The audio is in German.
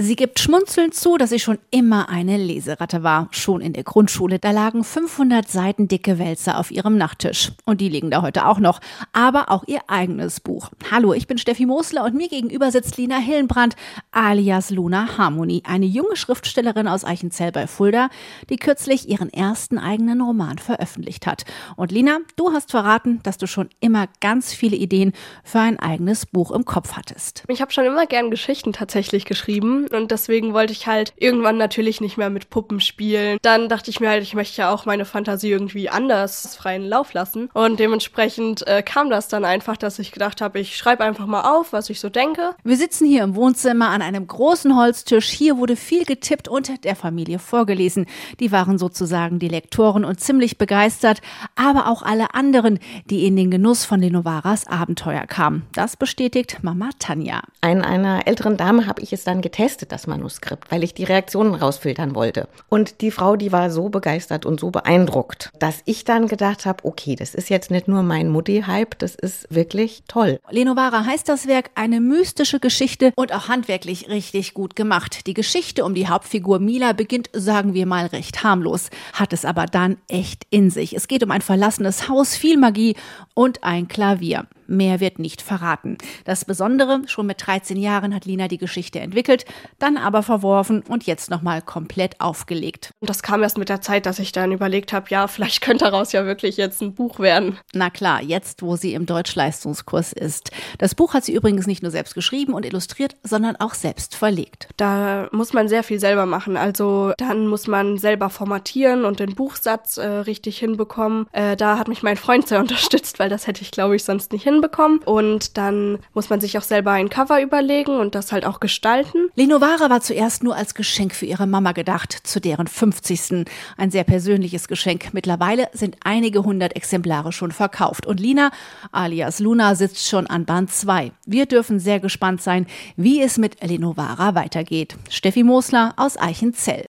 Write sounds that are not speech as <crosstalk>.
Sie gibt schmunzelnd zu, dass sie schon immer eine Leseratte war. Schon in der Grundschule, da lagen 500 Seiten dicke Wälzer auf ihrem Nachttisch. Und die liegen da heute auch noch. Aber auch ihr eigenes Buch. Hallo, ich bin Steffi Mosler und mir gegenüber sitzt Lina Hillenbrand alias Luna Harmony, eine junge Schriftstellerin aus Eichenzell bei Fulda, die kürzlich ihren ersten eigenen Roman veröffentlicht hat. Und Lina, du hast verraten, dass du schon immer ganz viele Ideen für ein eigenes Buch im Kopf hattest. Ich habe schon immer gern Geschichten tatsächlich geschrieben und deswegen wollte ich halt irgendwann natürlich nicht mehr mit Puppen spielen. Dann dachte ich mir halt, ich möchte ja auch meine Fantasie irgendwie anders freien Lauf lassen und dementsprechend äh, kam das dann einfach, dass ich gedacht habe, ich schreibe einfach mal auf, was ich so denke. Wir sitzen hier im Wohnzimmer an einem großen Holztisch. Hier wurde viel getippt und der Familie vorgelesen. Die waren sozusagen die Lektoren und ziemlich begeistert, aber auch alle anderen, die in den Genuss von Lenovaras Abenteuer kamen. Das bestätigt Mama Tanja. An einer älteren Dame habe ich es dann getestet getestet, das Manuskript, weil ich die Reaktionen rausfiltern wollte. Und die Frau, die war so begeistert und so beeindruckt, dass ich dann gedacht habe, okay, das ist jetzt nicht nur mein Mutti-Hype, das ist wirklich toll. Lenovara heißt das Werk eine mystische Geschichte und auch handwerklich richtig gut gemacht. Die Geschichte um die Hauptfigur Mila beginnt, sagen wir mal, recht harmlos, hat es aber dann echt in sich. Es geht um ein verlassenes Haus, viel Magie und ein Klavier. Mehr wird nicht verraten. Das Besondere, schon mit 13 Jahren hat Lina die Geschichte entwickelt, dann aber verworfen und jetzt nochmal komplett aufgelegt. Und das kam erst mit der Zeit, dass ich dann überlegt habe, ja, vielleicht könnte daraus ja wirklich jetzt ein Buch werden. Na klar, jetzt, wo sie im Deutschleistungskurs ist. Das Buch hat sie übrigens nicht nur selbst geschrieben und illustriert, sondern auch selbst verlegt. Da muss man sehr viel selber machen. Also dann muss man selber formatieren und den Buchsatz äh, richtig hinbekommen. Äh, da hat mich mein Freund sehr <laughs> unterstützt, weil das hätte ich, glaube ich, sonst nicht hin hinbekommen. Und dann muss man sich auch selber ein Cover überlegen und das halt auch gestalten. Lenovara war zuerst nur als Geschenk für ihre Mama gedacht, zu deren 50. Ein sehr persönliches Geschenk. Mittlerweile sind einige hundert Exemplare schon verkauft. Und Lina, alias Luna, sitzt schon an Band 2. Wir dürfen sehr gespannt sein, wie es mit Lenovara weitergeht. Steffi Mosler aus Eichenzell.